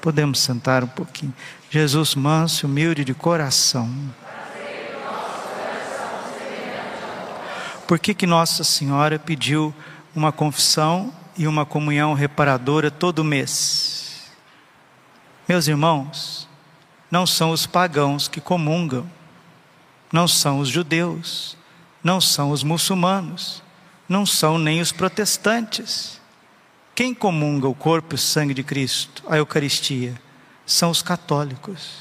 Podemos sentar um pouquinho. Jesus manso, humilde de coração. Por que, que Nossa Senhora pediu uma confissão e uma comunhão reparadora todo mês? Meus irmãos, não são os pagãos que comungam, não são os judeus, não são os muçulmanos, não são nem os protestantes. Quem comunga o corpo e o sangue de Cristo, a Eucaristia, são os católicos.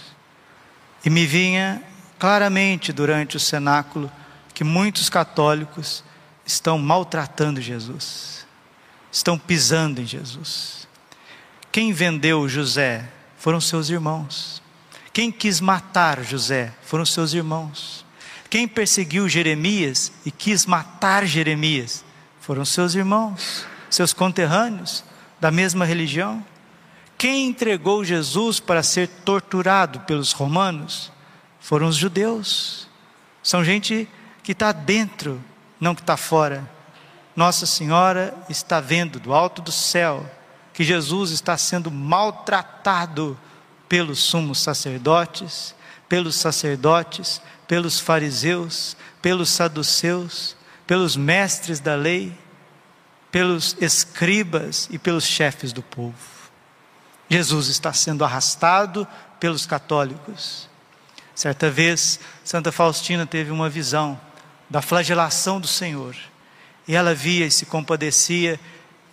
E me vinha claramente durante o cenáculo que muitos católicos estão maltratando Jesus, estão pisando em Jesus. Quem vendeu José foram seus irmãos. Quem quis matar José foram seus irmãos. Quem perseguiu Jeremias e quis matar Jeremias foram seus irmãos seus conterrâneos da mesma religião? Quem entregou Jesus para ser torturado pelos romanos foram os judeus. São gente que está dentro, não que está fora. Nossa Senhora está vendo do alto do céu que Jesus está sendo maltratado pelos sumos sacerdotes, pelos sacerdotes, pelos fariseus, pelos saduceus, pelos mestres da lei pelos escribas e pelos chefes do povo. Jesus está sendo arrastado pelos católicos. Certa vez, Santa Faustina teve uma visão da flagelação do Senhor. E ela via e se compadecia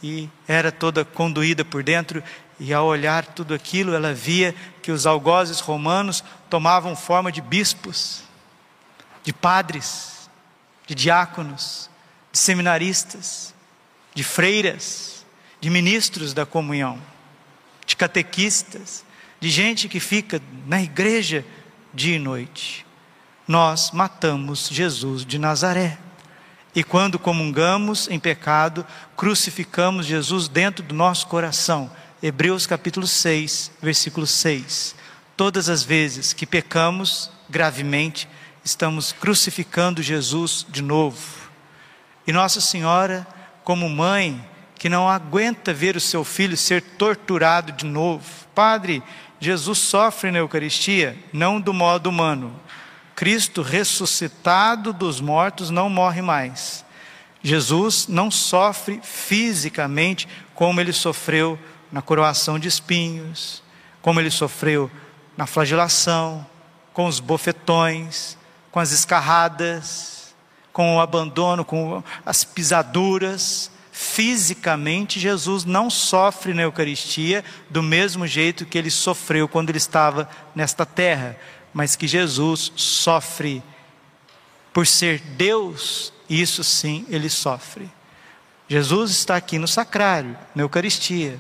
e era toda conduída por dentro. E ao olhar tudo aquilo, ela via que os algozes romanos tomavam forma de bispos, de padres, de diáconos, de seminaristas de freiras, de ministros da comunhão, de catequistas, de gente que fica na igreja dia e noite. Nós matamos Jesus de Nazaré. E quando comungamos em pecado, crucificamos Jesus dentro do nosso coração. Hebreus capítulo 6, versículo 6. Todas as vezes que pecamos gravemente, estamos crucificando Jesus de novo. E Nossa Senhora como mãe que não aguenta ver o seu filho ser torturado de novo. Padre, Jesus sofre na Eucaristia, não do modo humano. Cristo ressuscitado dos mortos não morre mais. Jesus não sofre fisicamente como ele sofreu na coroação de espinhos, como ele sofreu na flagelação, com os bofetões, com as escarradas com o abandono, com as pisaduras. Fisicamente, Jesus não sofre na Eucaristia do mesmo jeito que ele sofreu quando ele estava nesta terra, mas que Jesus sofre por ser Deus, isso sim ele sofre. Jesus está aqui no sacrário, na Eucaristia.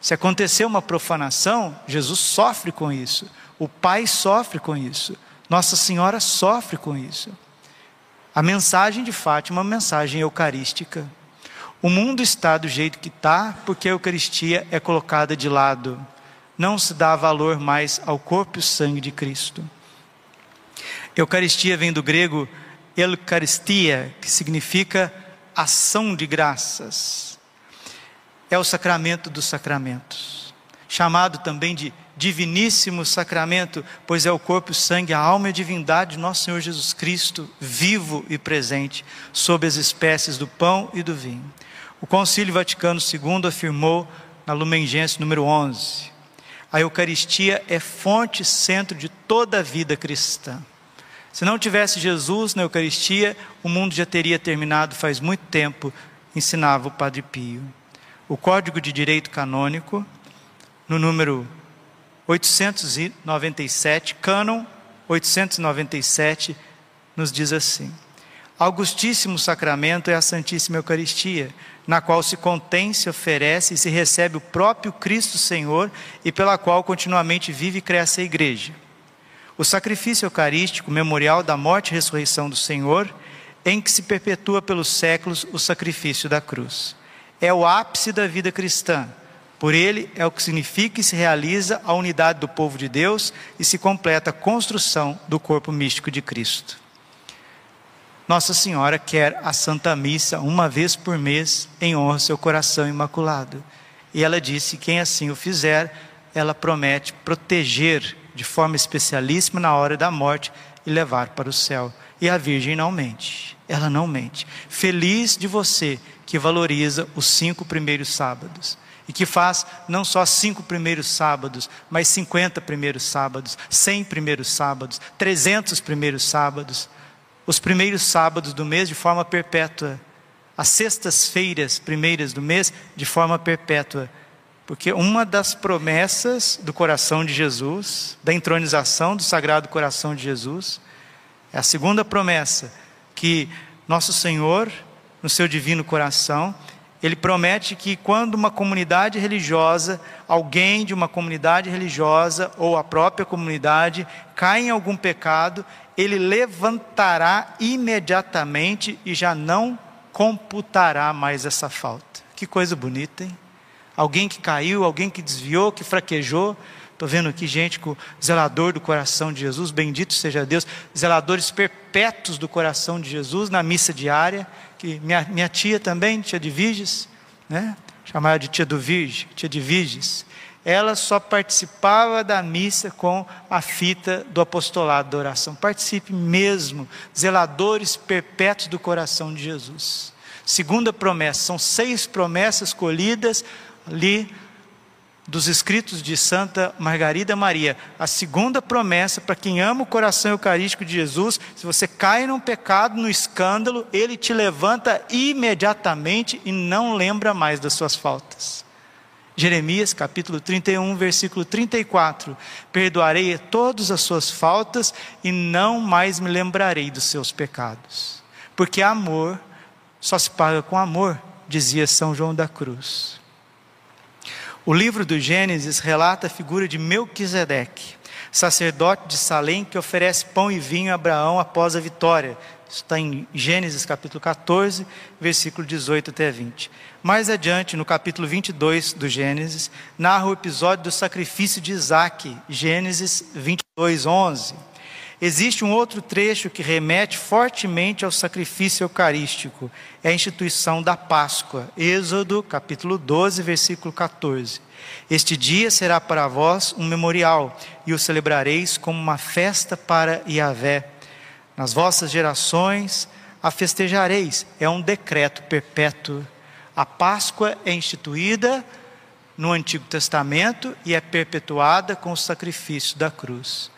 Se acontecer uma profanação, Jesus sofre com isso. O Pai sofre com isso. Nossa Senhora sofre com isso. A mensagem de Fátima é uma mensagem eucarística. O mundo está do jeito que está porque a Eucaristia é colocada de lado. Não se dá valor mais ao corpo e sangue de Cristo. Eucaristia vem do grego Eucaristia, que significa ação de graças. É o sacramento dos sacramentos, chamado também de diviníssimo sacramento, pois é o corpo, o sangue, a alma e a divindade de nosso Senhor Jesus Cristo, vivo e presente, sob as espécies do pão e do vinho. O Concílio Vaticano II afirmou na Lumen Gentium número 11: a Eucaristia é fonte e centro de toda a vida cristã. Se não tivesse Jesus na Eucaristia, o mundo já teria terminado faz muito tempo, ensinava o Padre Pio. O Código de Direito Canônico, no número 897, Cânon 897, nos diz assim: Augustíssimo sacramento é a Santíssima Eucaristia, na qual se contém, se oferece e se recebe o próprio Cristo Senhor e pela qual continuamente vive e cresce a Igreja. O sacrifício eucarístico, memorial da morte e ressurreição do Senhor, em que se perpetua pelos séculos o sacrifício da cruz. É o ápice da vida cristã. Por ele é o que significa e se realiza a unidade do povo de Deus e se completa a construção do corpo místico de Cristo. Nossa Senhora quer a Santa Missa uma vez por mês em honra ao seu coração imaculado. E ela disse: quem assim o fizer, ela promete proteger de forma especialíssima na hora da morte e levar para o céu. E a Virgem não mente, ela não mente. Feliz de você que valoriza os cinco primeiros sábados e que faz não só cinco primeiros sábados, mas cinquenta primeiros sábados, cem primeiros sábados, trezentos primeiros sábados os primeiros sábados do mês de forma perpétua, as sextas-feiras primeiras do mês de forma perpétua. Porque uma das promessas do coração de Jesus, da entronização do Sagrado Coração de Jesus, é a segunda promessa, que nosso Senhor, no seu divino coração, ele promete que quando uma comunidade religiosa, alguém de uma comunidade religiosa ou a própria comunidade cai em algum pecado, ele levantará imediatamente e já não computará mais essa falta. Que coisa bonita, hein? Alguém que caiu, alguém que desviou, que fraquejou. Estou vendo aqui gente com zelador do coração de Jesus, bendito seja Deus, zeladores perpétuos do coração de Jesus na missa diária, que minha, minha tia também, tia de né? chamada de tia do Virgem, tia de ela só participava da missa com a fita do apostolado da oração. Participe mesmo, zeladores perpétuos do coração de Jesus. Segunda promessa, são seis promessas colhidas ali dos escritos de Santa Margarida Maria. A segunda promessa para quem ama o coração eucarístico de Jesus, se você cai num pecado, no escândalo, ele te levanta imediatamente e não lembra mais das suas faltas. Jeremias capítulo 31, versículo 34: Perdoarei todas as suas faltas e não mais me lembrarei dos seus pecados. Porque amor só se paga com amor, dizia São João da Cruz. O livro do Gênesis relata a figura de Melquisedeque, sacerdote de Salém que oferece pão e vinho a Abraão após a vitória. Isso está em Gênesis capítulo 14, versículo 18 até 20. Mais adiante, no capítulo 22 do Gênesis, narra o episódio do sacrifício de Isaac, Gênesis 22, 11. Existe um outro trecho que remete fortemente ao sacrifício eucarístico, é a instituição da Páscoa, Êxodo capítulo 12, versículo 14. Este dia será para vós um memorial, e o celebrareis como uma festa para Yahvé. Nas vossas gerações a festejareis, é um decreto perpétuo a Páscoa é instituída no Antigo Testamento e é perpetuada com o sacrifício da cruz.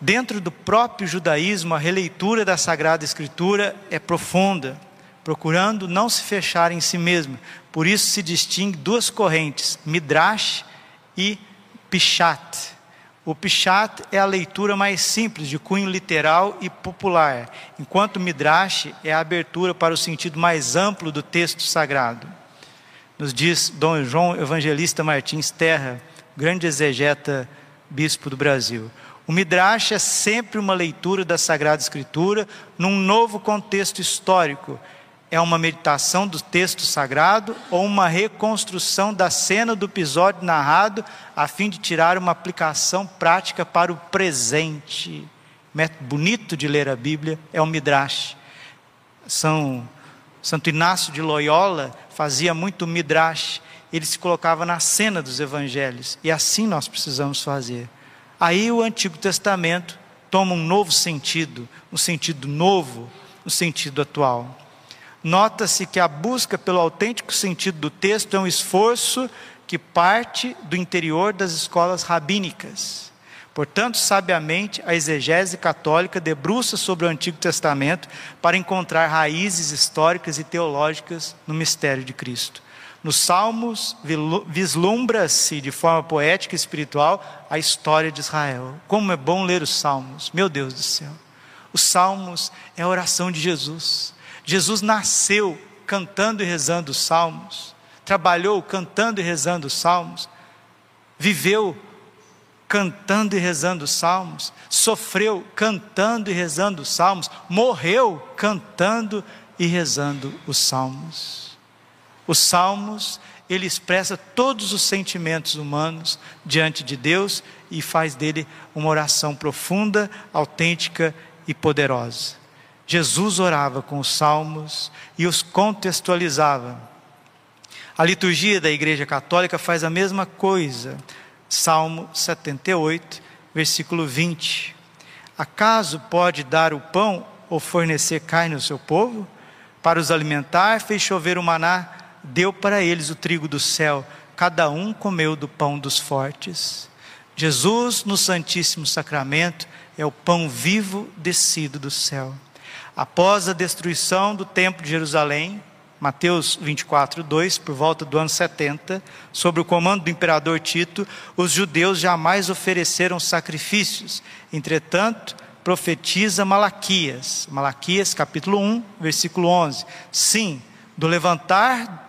Dentro do próprio judaísmo, a releitura da Sagrada Escritura é profunda, procurando não se fechar em si mesma. Por isso se distingue duas correntes, Midrash e Pichat. O Pichat é a leitura mais simples, de cunho literal e popular, enquanto o Midrash é a abertura para o sentido mais amplo do texto sagrado. Nos diz Dom João Evangelista Martins Terra, grande exegeta bispo do Brasil. O Midrash é sempre uma leitura da Sagrada Escritura num novo contexto histórico, é uma meditação do texto sagrado ou uma reconstrução da cena do episódio narrado a fim de tirar uma aplicação prática para o presente. Método bonito de ler a Bíblia é o Midrash. São Santo Inácio de Loyola fazia muito Midrash. Ele se colocava na cena dos evangelhos e assim nós precisamos fazer. Aí o Antigo Testamento toma um novo sentido, um sentido novo, um sentido atual nota-se que a busca pelo autêntico sentido do texto é um esforço que parte do interior das escolas rabínicas. Portanto, sabiamente, a exegese católica debruça sobre o Antigo Testamento para encontrar raízes históricas e teológicas no mistério de Cristo. Nos Salmos, vislumbra-se de forma poética e espiritual a história de Israel. Como é bom ler os Salmos, meu Deus do céu. Os salmos é a oração de Jesus. Jesus nasceu cantando e rezando os salmos, trabalhou cantando e rezando os salmos, viveu cantando e rezando os salmos, sofreu cantando e rezando os salmos, morreu cantando e rezando os salmos. Os salmos, ele expressa todos os sentimentos humanos diante de Deus e faz dele uma oração profunda, autêntica e poderosa. Jesus orava com os salmos e os contextualizava. A liturgia da Igreja Católica faz a mesma coisa. Salmo 78, versículo 20. Acaso pode dar o pão ou fornecer carne ao seu povo? Para os alimentar, fez chover o maná, deu para eles o trigo do céu, cada um comeu do pão dos fortes. Jesus, no Santíssimo Sacramento, é o pão vivo descido do céu. Após a destruição do Templo de Jerusalém, Mateus 24, 2, por volta do ano 70, sob o comando do imperador Tito, os judeus jamais ofereceram sacrifícios. Entretanto, profetiza Malaquias, Malaquias capítulo 1, versículo 11: Sim, do levantar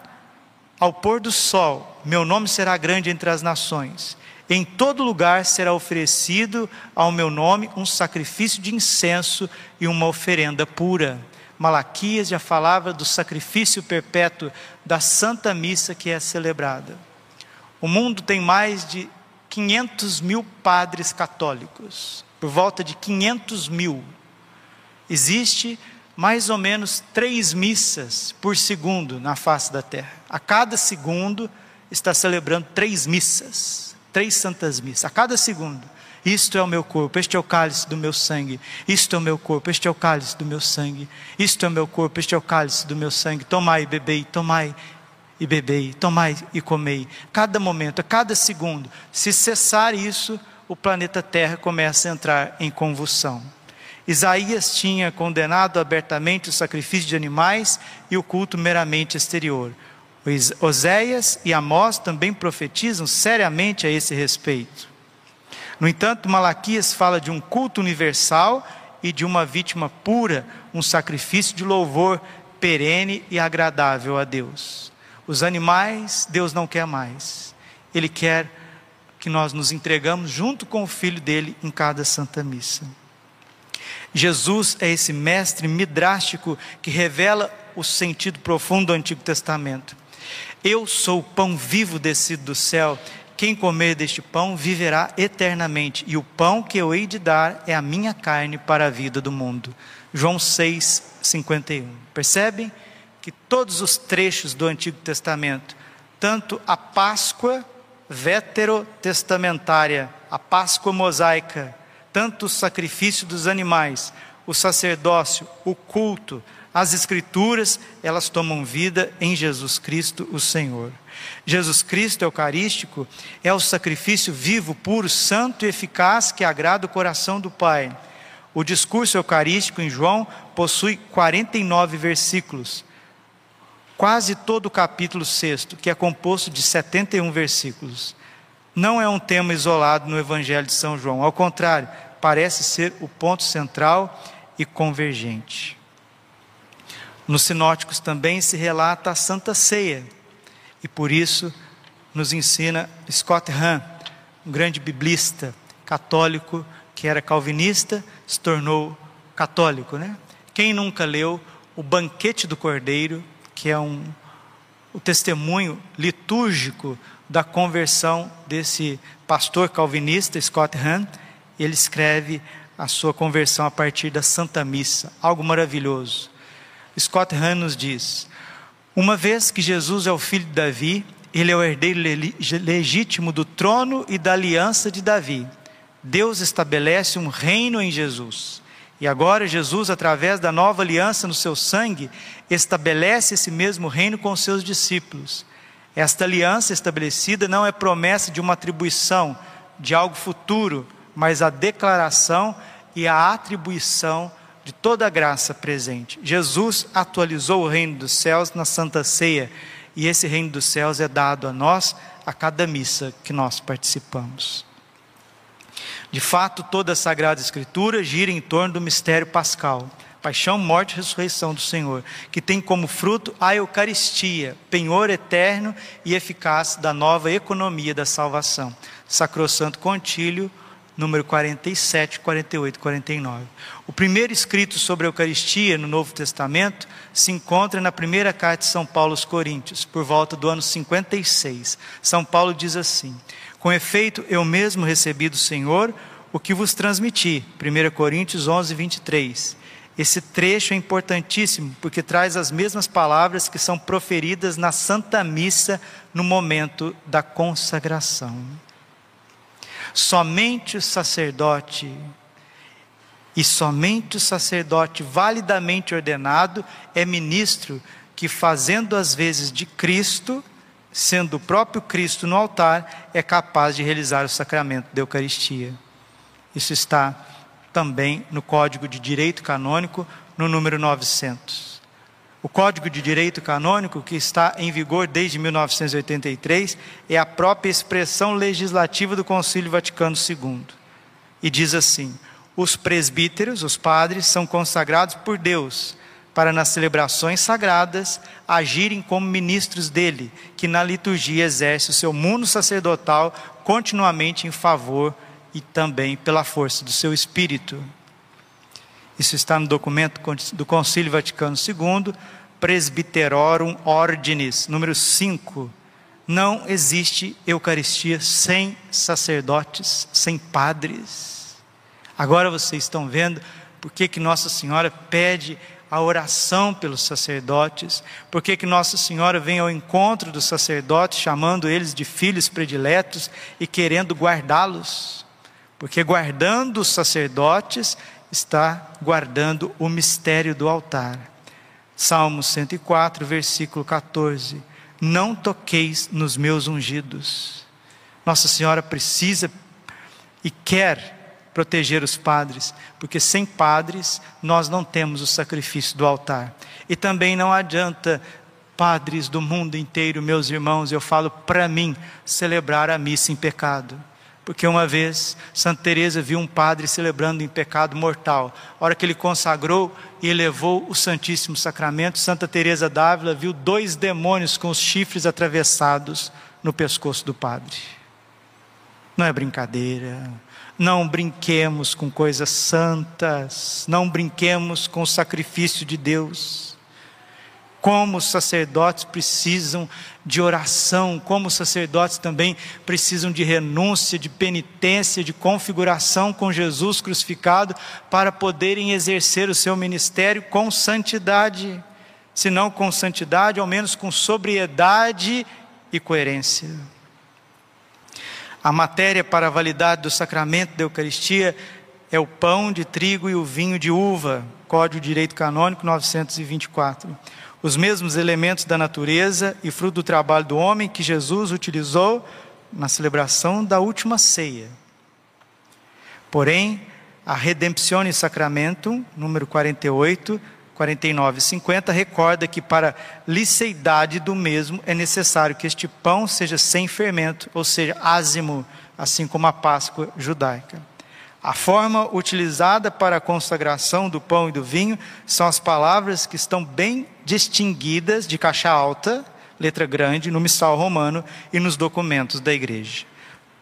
ao pôr do sol, meu nome será grande entre as nações. Em todo lugar será oferecido ao meu nome um sacrifício de incenso e uma oferenda pura. Malaquias já falava do sacrifício perpétuo da Santa Missa que é celebrada. O mundo tem mais de 500 mil padres católicos, por volta de 500 mil. Existe mais ou menos três missas por segundo na face da terra. A cada segundo está celebrando três missas, três santas missas, a cada segundo. Isto é o meu corpo, este é o cálice do meu sangue. Isto é o meu corpo, este é o cálice do meu sangue. Isto é o meu corpo, este é o cálice do meu sangue. Tomai, bebei, tomai e bebei, tomai e comei. Cada momento, a cada segundo, se cessar isso, o planeta Terra começa a entrar em convulsão. Isaías tinha condenado abertamente o sacrifício de animais e o culto meramente exterior. Oséias e Amós também profetizam seriamente a esse respeito. No entanto, Malaquias fala de um culto universal e de uma vítima pura, um sacrifício de louvor perene e agradável a Deus. Os animais, Deus não quer mais. Ele quer que nós nos entregamos junto com o filho dele em cada santa missa. Jesus é esse mestre midrástico que revela o sentido profundo do Antigo Testamento. Eu sou o pão vivo descido do céu quem comer deste pão viverá eternamente, e o pão que eu hei de dar é a minha carne para a vida do mundo. João 6, 51. Percebem que todos os trechos do Antigo Testamento, tanto a Páscoa veterotestamentária, a Páscoa mosaica, tanto o sacrifício dos animais, o sacerdócio, o culto, as Escrituras, elas tomam vida em Jesus Cristo, o Senhor. Jesus Cristo Eucarístico é o sacrifício vivo, puro, santo e eficaz que agrada o coração do Pai. O discurso eucarístico em João possui 49 versículos, quase todo o capítulo 6, que é composto de 71 versículos. Não é um tema isolado no Evangelho de São João, ao contrário, parece ser o ponto central e convergente. Nos sinóticos também se relata a Santa Ceia, e por isso nos ensina Scott Hahn, um grande biblista católico que era calvinista, se tornou católico, né? Quem nunca leu O Banquete do Cordeiro, que é um o testemunho litúrgico da conversão desse pastor calvinista Scott Hahn, ele escreve a sua conversão a partir da Santa Missa, algo maravilhoso. Scott Hahn nos diz: uma vez que Jesus é o filho de Davi, ele é o herdeiro legítimo do trono e da aliança de Davi. Deus estabelece um reino em Jesus. E agora Jesus, através da nova aliança no seu sangue, estabelece esse mesmo reino com seus discípulos. Esta aliança estabelecida não é promessa de uma atribuição de algo futuro, mas a declaração e a atribuição de toda a graça presente. Jesus atualizou o reino dos céus na Santa Ceia, e esse reino dos céus é dado a nós a cada missa que nós participamos. De fato, toda a Sagrada Escritura gira em torno do mistério pascal, paixão, morte e ressurreição do Senhor, que tem como fruto a Eucaristia, penhor eterno e eficaz da nova economia da salvação. Sacrosanto Contílio, número 47, 48 e 49. O primeiro escrito sobre a Eucaristia no Novo Testamento se encontra na primeira carta de São Paulo aos Coríntios, por volta do ano 56. São Paulo diz assim: Com efeito, eu mesmo recebi do Senhor o que vos transmiti. 1 Coríntios 11, 23. Esse trecho é importantíssimo porque traz as mesmas palavras que são proferidas na Santa Missa no momento da consagração. Somente o sacerdote, e somente o sacerdote validamente ordenado é ministro que, fazendo as vezes de Cristo, sendo o próprio Cristo no altar, é capaz de realizar o sacramento da Eucaristia. Isso está também no Código de Direito Canônico, no número 900. O Código de Direito Canônico, que está em vigor desde 1983, é a própria expressão legislativa do Concílio Vaticano II. E diz assim: os presbíteros, os padres, são consagrados por Deus para nas celebrações sagradas agirem como ministros dele, que na liturgia exerce o seu mundo sacerdotal continuamente em favor e também pela força do seu espírito. Isso está no documento do Concílio Vaticano II, Presbiterorum Ordinis, número 5. Não existe Eucaristia sem sacerdotes, sem padres. Agora vocês estão vendo por que, que Nossa Senhora pede a oração pelos sacerdotes, por que, que Nossa Senhora vem ao encontro dos sacerdotes, chamando eles de filhos prediletos e querendo guardá-los. Porque guardando os sacerdotes, está guardando o mistério do altar. Salmo 104, versículo 14. Não toqueis nos meus ungidos. Nossa Senhora precisa e quer proteger os padres, porque sem padres nós não temos o sacrifício do altar. E também não adianta padres do mundo inteiro, meus irmãos, eu falo para mim, celebrar a missa em pecado. Porque uma vez Santa Teresa viu um padre celebrando em pecado mortal. A hora que ele consagrou e elevou o Santíssimo Sacramento, Santa Teresa d'Ávila viu dois demônios com os chifres atravessados no pescoço do padre. Não é brincadeira. Não brinquemos com coisas santas, não brinquemos com o sacrifício de Deus como os sacerdotes precisam de oração, como os sacerdotes também precisam de renúncia, de penitência, de configuração com Jesus crucificado, para poderem exercer o seu ministério com santidade, se não com santidade, ao menos com sobriedade e coerência. A matéria para a validade do sacramento da Eucaristia é o pão de trigo e o vinho de uva, Código de Direito Canônico 924 os mesmos elementos da natureza e fruto do trabalho do homem que Jesus utilizou na celebração da última ceia. Porém, a Redemptione Sacramentum, número 48, 49 e 50, recorda que para liceidade do mesmo é necessário que este pão seja sem fermento, ou seja, ázimo, assim como a Páscoa judaica. A forma utilizada para a consagração do pão e do vinho são as palavras que estão bem distinguidas de caixa alta, letra grande, no missal romano e nos documentos da igreja.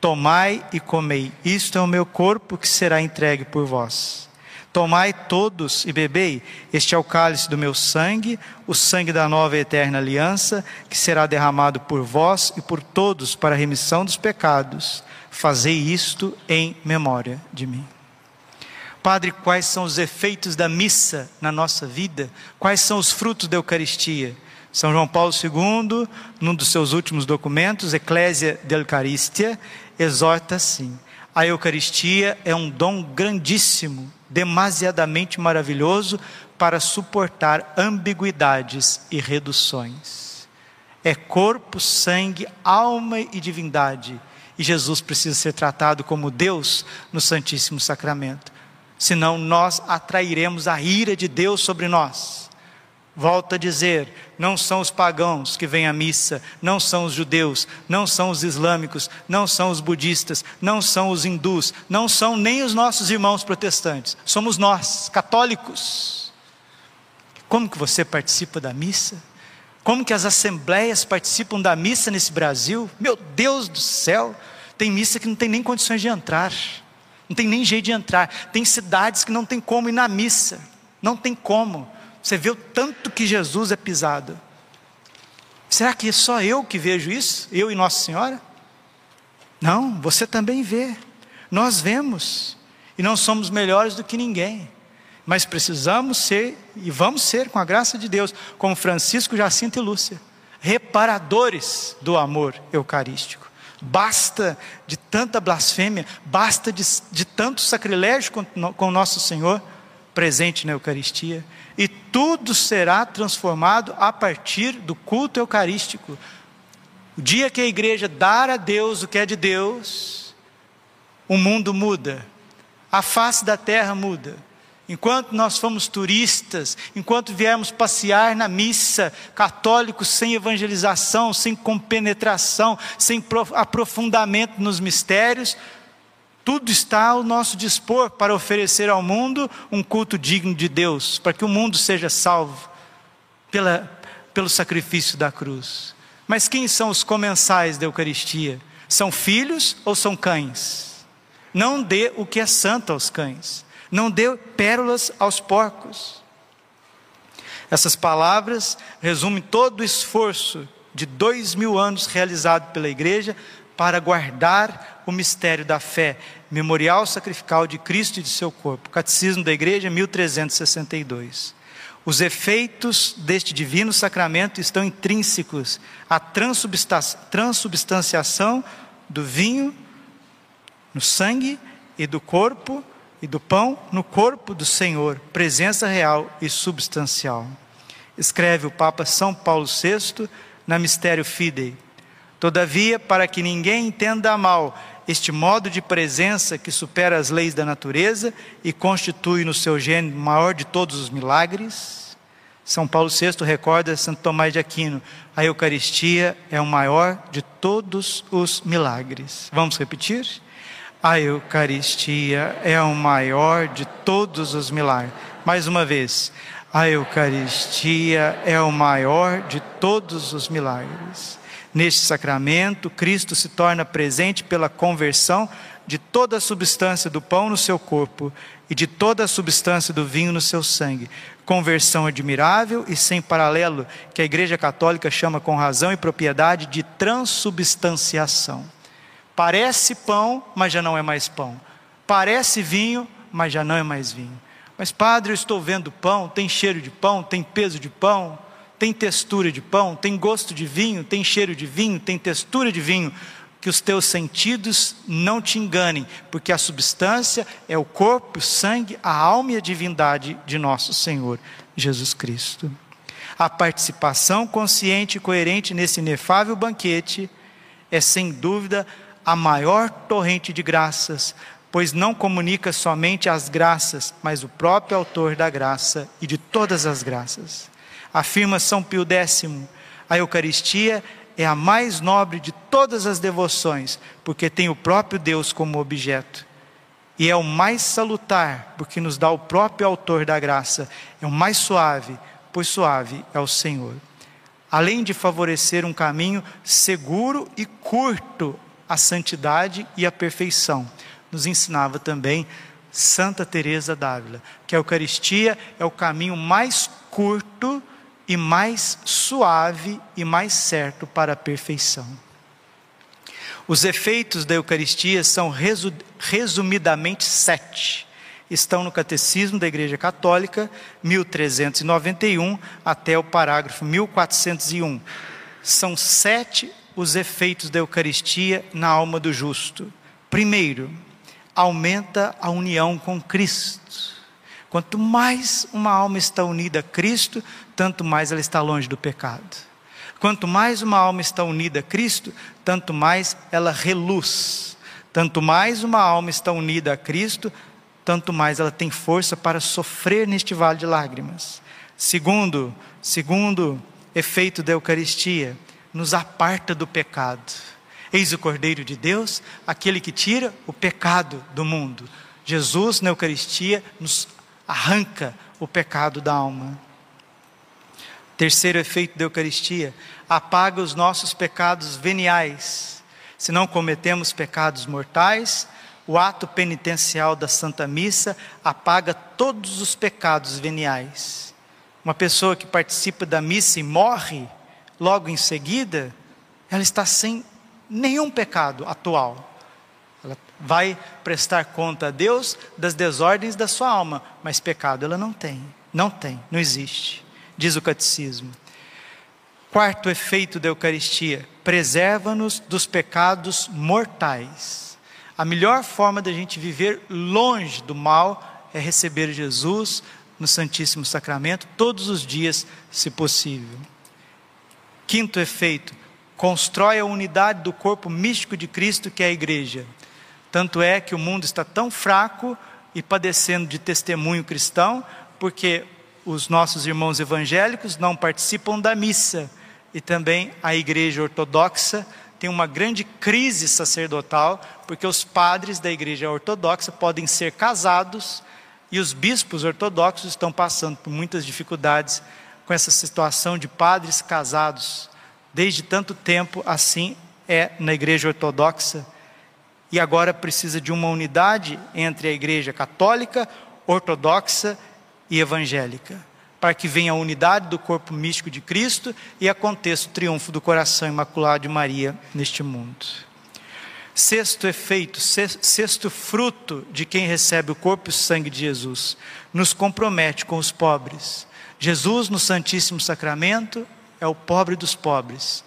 Tomai e comei, isto é o meu corpo que será entregue por vós. Tomai todos e bebei, este é o cálice do meu sangue, o sangue da nova e eterna aliança, que será derramado por vós e por todos para a remissão dos pecados Fazei isto em memória de mim. Padre, quais são os efeitos da missa na nossa vida? Quais são os frutos da Eucaristia? São João Paulo II, num dos seus últimos documentos, Ecclesia de Eucaristia, exorta assim: a Eucaristia é um dom grandíssimo, demasiadamente maravilhoso para suportar ambiguidades e reduções. É corpo, sangue, alma e divindade e Jesus precisa ser tratado como Deus no Santíssimo Sacramento. Senão nós atrairemos a ira de Deus sobre nós. Volto a dizer: não são os pagãos que vêm à missa, não são os judeus, não são os islâmicos, não são os budistas, não são os hindus, não são nem os nossos irmãos protestantes, somos nós, católicos. Como que você participa da missa? Como que as assembleias participam da missa nesse Brasil? Meu Deus do céu, tem missa que não tem nem condições de entrar, não tem nem jeito de entrar. Tem cidades que não tem como ir na missa, não tem como. Você vê o tanto que Jesus é pisado. Será que é só eu que vejo isso? Eu e Nossa Senhora? Não, você também vê. Nós vemos. E não somos melhores do que ninguém. Mas precisamos ser, e vamos ser, com a graça de Deus, como Francisco, Jacinto e Lúcia, reparadores do amor eucarístico. Basta de tanta blasfêmia, basta de, de tanto sacrilégio com, com nosso Senhor presente na Eucaristia e tudo será transformado a partir do culto eucarístico. O dia que a igreja dar a Deus o que é de Deus, o mundo muda, a face da terra muda. Enquanto nós fomos turistas, enquanto viemos passear na missa, católicos sem evangelização, sem compenetração, sem aprofundamento nos mistérios, tudo está ao nosso dispor para oferecer ao mundo um culto digno de Deus, para que o mundo seja salvo pela, pelo sacrifício da cruz. Mas quem são os comensais da Eucaristia? São filhos ou são cães? Não dê o que é santo aos cães, não dê pérolas aos porcos. Essas palavras resumem todo o esforço de dois mil anos realizado pela igreja para guardar o mistério da fé Memorial Sacrificial de Cristo e de seu corpo. Catecismo da Igreja, 1362. Os efeitos deste divino sacramento estão intrínsecos à transubstanciação do vinho no sangue e do corpo e do pão no corpo do Senhor, presença real e substancial. Escreve o Papa São Paulo VI na Mistério Fidei. Todavia, para que ninguém entenda mal este modo de presença que supera as leis da natureza e constitui no seu gênero o maior de todos os milagres. São Paulo VI recorda Santo Tomás de Aquino: a Eucaristia é o maior de todos os milagres. Vamos repetir? A Eucaristia é o maior de todos os milagres. Mais uma vez. A Eucaristia é o maior de todos os milagres. Neste sacramento, Cristo se torna presente pela conversão de toda a substância do pão no seu corpo e de toda a substância do vinho no seu sangue. Conversão admirável e sem paralelo, que a Igreja Católica chama com razão e propriedade de transubstanciação. Parece pão, mas já não é mais pão. Parece vinho, mas já não é mais vinho. Mas, padre, eu estou vendo pão, tem cheiro de pão, tem peso de pão tem textura de pão, tem gosto de vinho, tem cheiro de vinho, tem textura de vinho. Que os teus sentidos não te enganem, porque a substância é o corpo, o sangue, a alma e a divindade de nosso Senhor Jesus Cristo. A participação consciente e coerente nesse inefável banquete é, sem dúvida, a maior torrente de graças, pois não comunica somente as graças, mas o próprio autor da graça e de todas as graças. Afirma São Pio X, a Eucaristia é a mais nobre de todas as devoções, porque tem o próprio Deus como objeto. E é o mais salutar, porque nos dá o próprio autor da graça. É o mais suave, pois suave é o Senhor. Além de favorecer um caminho seguro e curto à santidade e à perfeição, nos ensinava também Santa Teresa d'Ávila, que a Eucaristia é o caminho mais curto e mais suave e mais certo para a perfeição. Os efeitos da Eucaristia são resumidamente sete. Estão no Catecismo da Igreja Católica, 1391, até o parágrafo 1401. São sete os efeitos da Eucaristia na alma do justo. Primeiro, aumenta a união com Cristo. Quanto mais uma alma está unida a Cristo, tanto mais ela está longe do pecado. Quanto mais uma alma está unida a Cristo, tanto mais ela reluz. Tanto mais uma alma está unida a Cristo, tanto mais ela tem força para sofrer neste vale de lágrimas. Segundo, segundo efeito da Eucaristia, nos aparta do pecado. Eis o Cordeiro de Deus, aquele que tira o pecado do mundo. Jesus, na Eucaristia, nos arranca o pecado da alma. Terceiro efeito da Eucaristia, apaga os nossos pecados veniais. Se não cometemos pecados mortais, o ato penitencial da Santa Missa apaga todos os pecados veniais. Uma pessoa que participa da missa e morre logo em seguida, ela está sem nenhum pecado atual. Ela vai prestar conta a Deus das desordens da sua alma, mas pecado ela não tem. Não tem, não existe diz o catecismo. Quarto efeito da Eucaristia: preserva-nos dos pecados mortais. A melhor forma da gente viver longe do mal é receber Jesus no Santíssimo Sacramento todos os dias, se possível. Quinto efeito: constrói a unidade do corpo místico de Cristo, que é a igreja. Tanto é que o mundo está tão fraco e padecendo de testemunho cristão, porque os nossos irmãos evangélicos não participam da missa e também a igreja ortodoxa tem uma grande crise sacerdotal, porque os padres da igreja ortodoxa podem ser casados e os bispos ortodoxos estão passando por muitas dificuldades com essa situação de padres casados. Desde tanto tempo assim é na igreja ortodoxa e agora precisa de uma unidade entre a igreja católica, ortodoxa e evangélica, para que venha a unidade do corpo místico de Cristo e aconteça o triunfo do coração imaculado de Maria neste mundo. Sexto efeito, sexto fruto de quem recebe o corpo e o sangue de Jesus, nos compromete com os pobres. Jesus, no Santíssimo Sacramento, é o pobre dos pobres,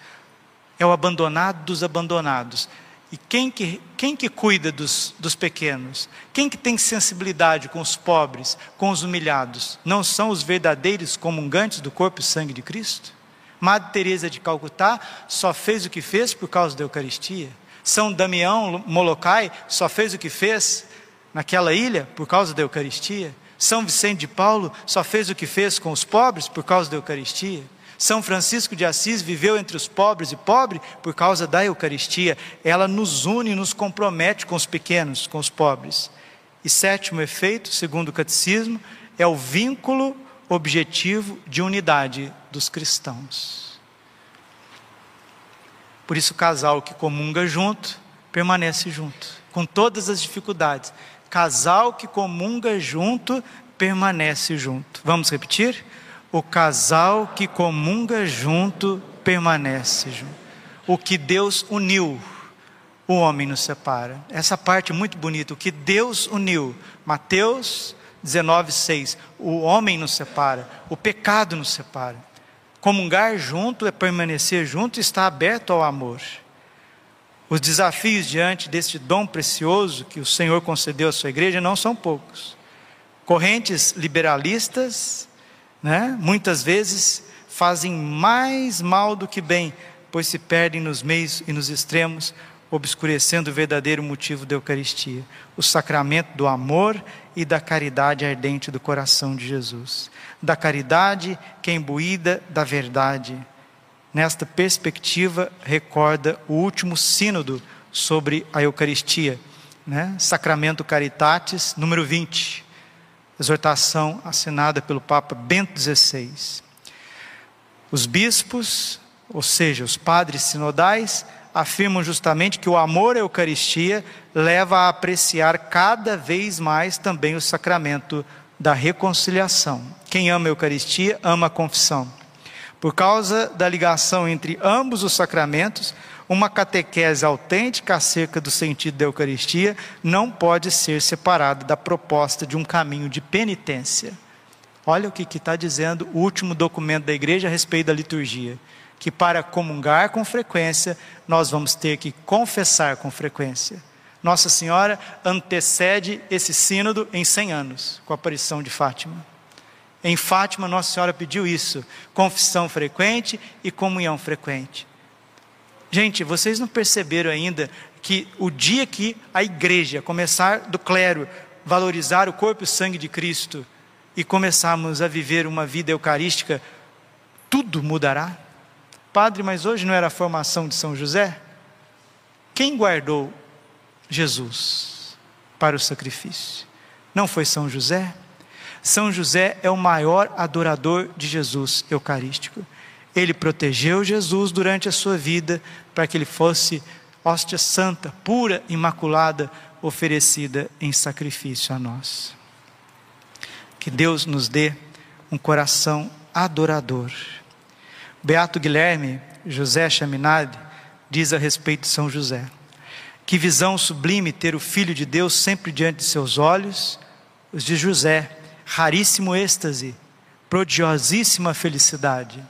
é o abandonado dos abandonados, e quem que, quem que cuida dos, dos pequenos? Quem que tem sensibilidade com os pobres, com os humilhados? Não são os verdadeiros comungantes do corpo e sangue de Cristo? Madre Teresa de Calcutá só fez o que fez por causa da Eucaristia. São Damião Molokai só fez o que fez naquela ilha por causa da Eucaristia. São Vicente de Paulo só fez o que fez com os pobres por causa da Eucaristia. São Francisco de Assis viveu entre os pobres e pobre por causa da Eucaristia. Ela nos une e nos compromete com os pequenos, com os pobres. E sétimo efeito, segundo o catecismo, é o vínculo objetivo de unidade dos cristãos. Por isso, o casal que comunga junto, permanece junto, com todas as dificuldades. Casal que comunga junto, permanece junto. Vamos repetir? O casal que comunga junto permanece junto. O que Deus uniu, o homem nos separa. Essa parte é muito bonita. O que Deus uniu, Mateus 19:6. O homem nos separa, o pecado nos separa. Comungar junto é permanecer junto e estar aberto ao amor. Os desafios diante deste dom precioso que o Senhor concedeu à sua igreja não são poucos. Correntes liberalistas né? muitas vezes fazem mais mal do que bem, pois se perdem nos meios e nos extremos, obscurecendo o verdadeiro motivo da Eucaristia, o sacramento do amor e da caridade ardente do coração de Jesus. Da caridade que é imbuída da verdade. Nesta perspectiva, recorda o último sínodo sobre a Eucaristia, né? Sacramento Caritatis, número 20 exortação assinada pelo Papa Bento XVI. Os bispos, ou seja, os padres sinodais, afirmam justamente que o amor à Eucaristia leva a apreciar cada vez mais também o sacramento da reconciliação. Quem ama a Eucaristia ama a confissão. Por causa da ligação entre ambos os sacramentos, uma catequese autêntica acerca do sentido da Eucaristia não pode ser separada da proposta de um caminho de penitência. Olha o que está dizendo o último documento da igreja a respeito da liturgia. Que para comungar com frequência, nós vamos ter que confessar com frequência. Nossa Senhora antecede esse sínodo em 100 anos, com a aparição de Fátima. Em Fátima, Nossa Senhora pediu isso: confissão frequente e comunhão frequente. Gente, vocês não perceberam ainda que o dia que a igreja começar do clero valorizar o corpo e o sangue de Cristo, e começarmos a viver uma vida eucarística, tudo mudará? Padre, mas hoje não era a formação de São José? Quem guardou Jesus para o sacrifício? Não foi São José? São José é o maior adorador de Jesus eucarístico. Ele protegeu Jesus durante a sua vida para que ele fosse hóstia santa, pura, imaculada, oferecida em sacrifício a nós. Que Deus nos dê um coração adorador. Beato Guilherme José Chaminade diz a respeito de São José: Que visão sublime ter o Filho de Deus sempre diante de seus olhos, os de José, raríssimo êxtase, prodigiosíssima felicidade.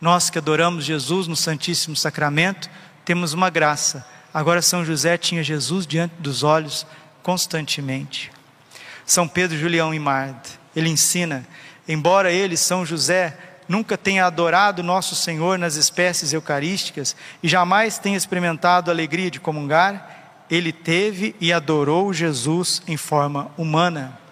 Nós que adoramos Jesus no Santíssimo Sacramento, temos uma graça. Agora, São José tinha Jesus diante dos olhos constantemente. São Pedro Julião Imard, ele ensina, embora ele, São José, nunca tenha adorado nosso Senhor nas espécies eucarísticas e jamais tenha experimentado a alegria de comungar, ele teve e adorou Jesus em forma humana.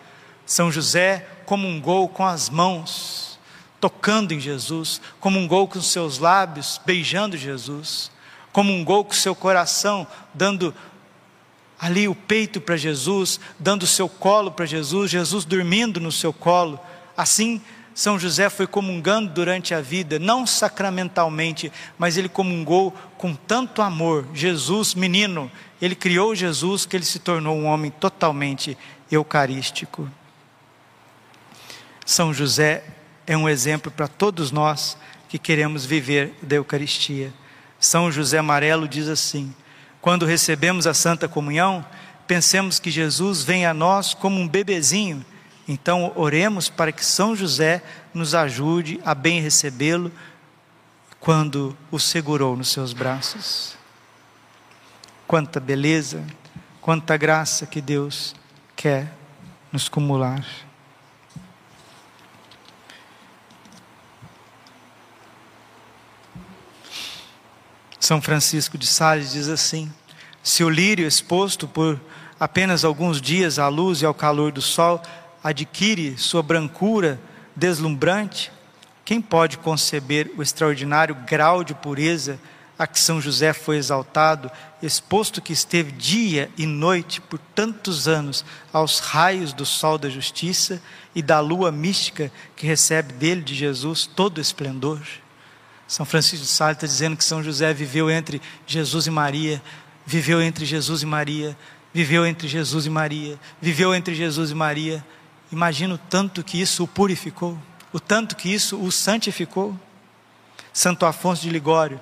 São José comungou com as mãos, tocando em Jesus, comungou com seus lábios, beijando Jesus, comungou com seu coração, dando ali o peito para Jesus, dando o seu colo para Jesus, Jesus dormindo no seu colo. Assim, São José foi comungando durante a vida, não sacramentalmente, mas ele comungou com tanto amor. Jesus, menino, ele criou Jesus que ele se tornou um homem totalmente eucarístico. São José é um exemplo para todos nós que queremos viver da Eucaristia. São José Amarelo diz assim: quando recebemos a Santa Comunhão, pensemos que Jesus vem a nós como um bebezinho. Então, oremos para que São José nos ajude a bem recebê-lo quando o segurou nos seus braços. Quanta beleza, quanta graça que Deus quer nos cumular. São Francisco de Sales diz assim: se o lírio exposto por apenas alguns dias à luz e ao calor do sol adquire sua brancura deslumbrante, quem pode conceber o extraordinário grau de pureza a que São José foi exaltado, exposto que esteve dia e noite por tantos anos aos raios do sol da justiça e da lua mística que recebe dele, de Jesus, todo o esplendor? São Francisco de Sales está dizendo que São José viveu entre Jesus e Maria, viveu entre Jesus e Maria, viveu entre Jesus e Maria, viveu entre Jesus e Maria. Imagina o tanto que isso o purificou, o tanto que isso o santificou. Santo Afonso de Ligório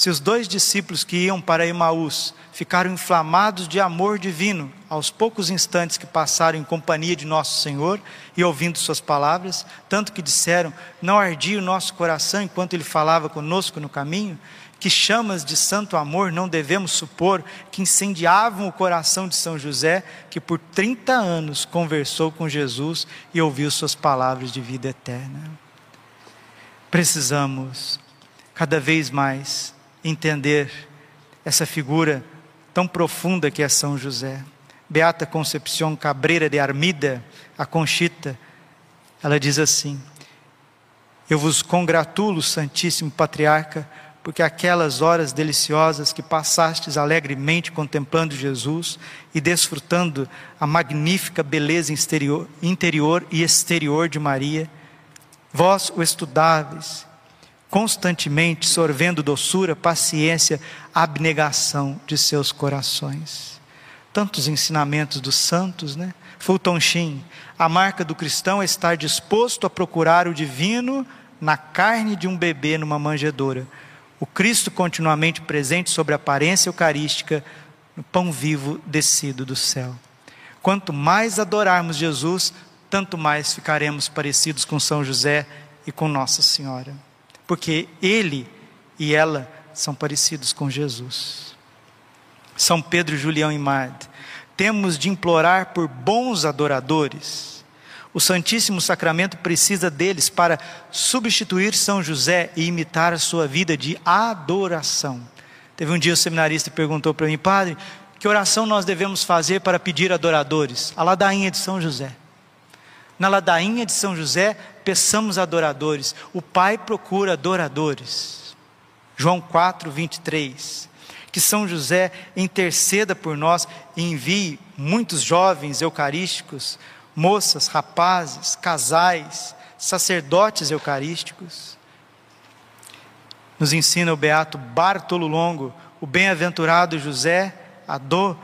se os dois discípulos que iam para Emaús ficaram inflamados de amor divino aos poucos instantes que passaram em companhia de nosso Senhor e ouvindo Suas palavras, tanto que disseram: Não ardia o nosso coração enquanto Ele falava conosco no caminho? Que chamas de santo amor não devemos supor que incendiavam o coração de São José, que por 30 anos conversou com Jesus e ouviu Suas palavras de vida eterna. Precisamos, cada vez mais, entender essa figura tão profunda que é São José. Beata Concepción Cabreira de Armida, a Conchita, ela diz assim: Eu vos congratulo, Santíssimo Patriarca, porque aquelas horas deliciosas que passastes alegremente contemplando Jesus e desfrutando a magnífica beleza interior e exterior de Maria, vós o estudáveis constantemente sorvendo doçura, paciência, abnegação de seus corações. Tantos ensinamentos dos santos, né? Fulton Sheen, a marca do cristão é estar disposto a procurar o divino na carne de um bebê numa manjedoura. O Cristo continuamente presente sobre a aparência eucarística, no pão vivo descido do céu. Quanto mais adorarmos Jesus, tanto mais ficaremos parecidos com São José e com Nossa Senhora porque ele e ela são parecidos com Jesus. São Pedro, Julião e Marte, temos de implorar por bons adoradores. O Santíssimo Sacramento precisa deles para substituir São José e imitar a sua vida de adoração. Teve um dia o um seminarista perguntou para mim, padre, que oração nós devemos fazer para pedir adoradores? A ladainha de São José. Na ladainha de São José, peçamos adoradores. O Pai procura adoradores. João 4, 23. Que São José interceda por nós e envie muitos jovens eucarísticos, moças, rapazes, casais, sacerdotes eucarísticos. Nos ensina o beato Bartolo Longo, o bem-aventurado José, adoro,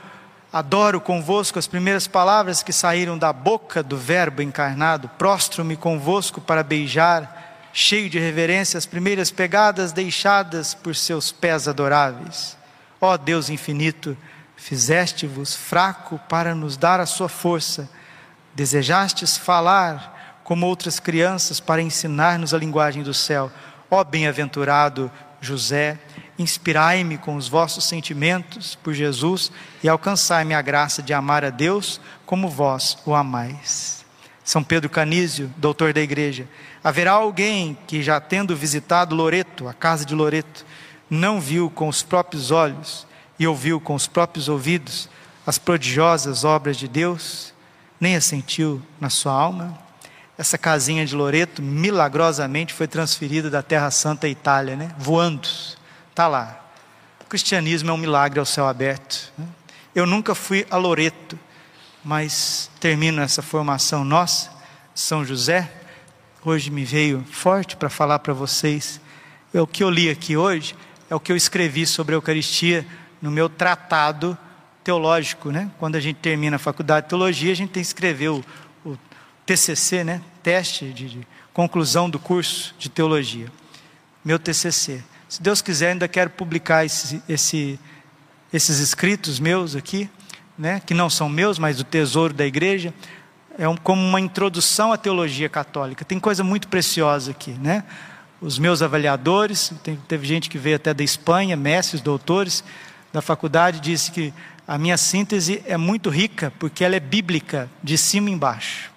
adoro convosco as primeiras palavras que saíram da boca do Verbo encarnado, prostro-me convosco para beijar, cheio de reverência, as primeiras pegadas deixadas por seus pés adoráveis. Ó Deus infinito, fizeste-vos fraco para nos dar a sua força, desejastes falar como outras crianças, para ensinar-nos a linguagem do céu. Ó bem-aventurado José, inspirai-me com os vossos sentimentos por Jesus e alcançai-me a graça de amar a Deus como vós o amais. São Pedro Canísio, doutor da igreja, haverá alguém que, já tendo visitado Loreto, a casa de Loreto, não viu com os próprios olhos e ouviu com os próprios ouvidos as prodigiosas obras de Deus, nem as sentiu na sua alma? essa casinha de Loreto milagrosamente foi transferida da Terra Santa à Itália, né? voando. Está lá. O cristianismo é um milagre ao céu aberto. Né? Eu nunca fui a Loreto, mas termino essa formação nossa, São José. Hoje me veio forte para falar para vocês. É o que eu li aqui hoje é o que eu escrevi sobre a Eucaristia no meu tratado teológico, né? Quando a gente termina a faculdade de teologia, a gente tem que escrever o, TCC, né? Teste de, de conclusão do curso de teologia. Meu TCC. Se Deus quiser, ainda quero publicar esse, esse, esses escritos meus aqui, né? Que não são meus, mas do tesouro da igreja. É um, como uma introdução à teologia católica. Tem coisa muito preciosa aqui, né? Os meus avaliadores, tem, teve gente que veio até da Espanha, mestres, doutores da faculdade, disse que a minha síntese é muito rica porque ela é bíblica, de cima e embaixo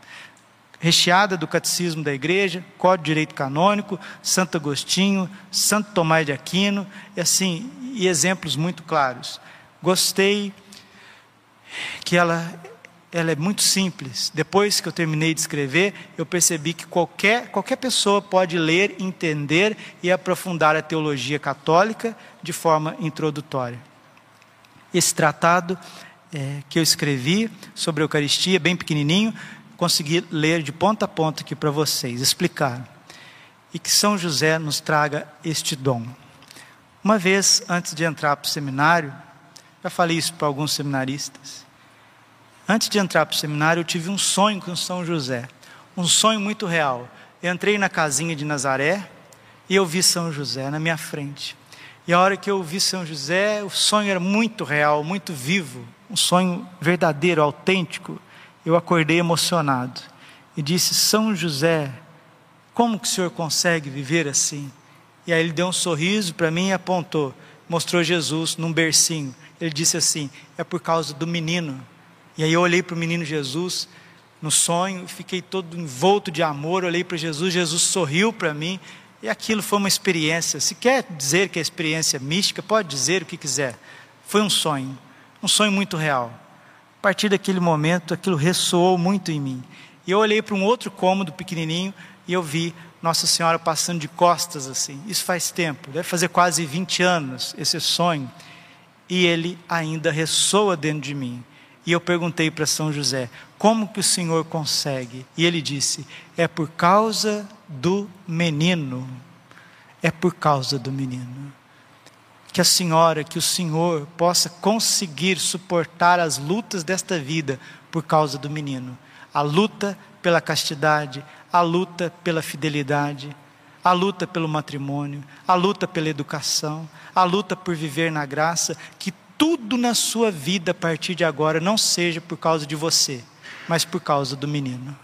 recheada do catecismo da igreja, Código de Direito Canônico, Santo Agostinho, Santo Tomás de Aquino, e assim, e exemplos muito claros. Gostei que ela, ela é muito simples. Depois que eu terminei de escrever, eu percebi que qualquer, qualquer pessoa pode ler, entender e aprofundar a teologia católica de forma introdutória. Esse tratado é, que eu escrevi sobre a Eucaristia, bem pequenininho, conseguir ler de ponta a ponta aqui para vocês, explicar. E que São José nos traga este dom. Uma vez, antes de entrar para o seminário, já falei isso para alguns seminaristas. Antes de entrar para o seminário, eu tive um sonho com São José. Um sonho muito real. Eu entrei na casinha de Nazaré e eu vi São José na minha frente. E a hora que eu vi São José, o sonho era muito real, muito vivo. Um sonho verdadeiro, autêntico eu acordei emocionado e disse: São José, como que o senhor consegue viver assim? E aí ele deu um sorriso para mim e apontou, mostrou Jesus num bercinho. Ele disse assim: É por causa do menino. E aí eu olhei para o menino Jesus no sonho, fiquei todo envolto de amor, olhei para Jesus, Jesus sorriu para mim, e aquilo foi uma experiência. Se quer dizer que é experiência mística, pode dizer o que quiser. Foi um sonho, um sonho muito real. A partir daquele momento, aquilo ressoou muito em mim. E eu olhei para um outro cômodo pequenininho e eu vi Nossa Senhora passando de costas assim. Isso faz tempo, deve fazer quase 20 anos esse sonho. E ele ainda ressoa dentro de mim. E eu perguntei para São José: como que o Senhor consegue? E ele disse: é por causa do menino. É por causa do menino que a senhora, que o senhor possa conseguir suportar as lutas desta vida por causa do menino. A luta pela castidade, a luta pela fidelidade, a luta pelo matrimônio, a luta pela educação, a luta por viver na graça, que tudo na sua vida a partir de agora não seja por causa de você, mas por causa do menino.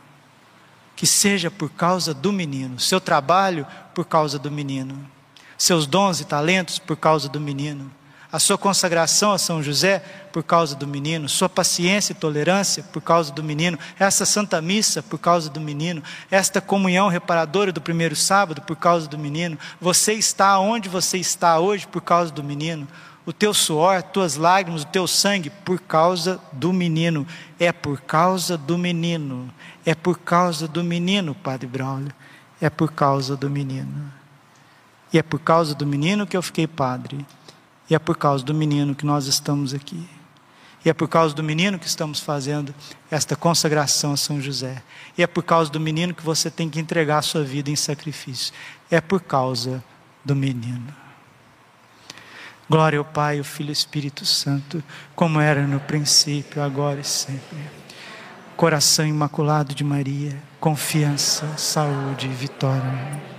Que seja por causa do menino, seu trabalho por causa do menino seus dons e talentos por causa do menino, a sua consagração a São José por causa do menino, sua paciência e tolerância por causa do menino, essa santa missa por causa do menino, esta comunhão reparadora do primeiro sábado por causa do menino, você está onde você está hoje por causa do menino, o teu suor, tuas lágrimas, o teu sangue, por causa do menino. É por causa do menino. É por causa do menino, Padre Braulio. É por causa do menino. E é por causa do menino que eu fiquei padre. E é por causa do menino que nós estamos aqui. E é por causa do menino que estamos fazendo esta consagração a São José. E é por causa do menino que você tem que entregar a sua vida em sacrifício. É por causa do menino. Glória ao Pai, ao Filho e ao Espírito Santo, como era no princípio, agora e sempre. Coração imaculado de Maria, confiança, saúde e vitória.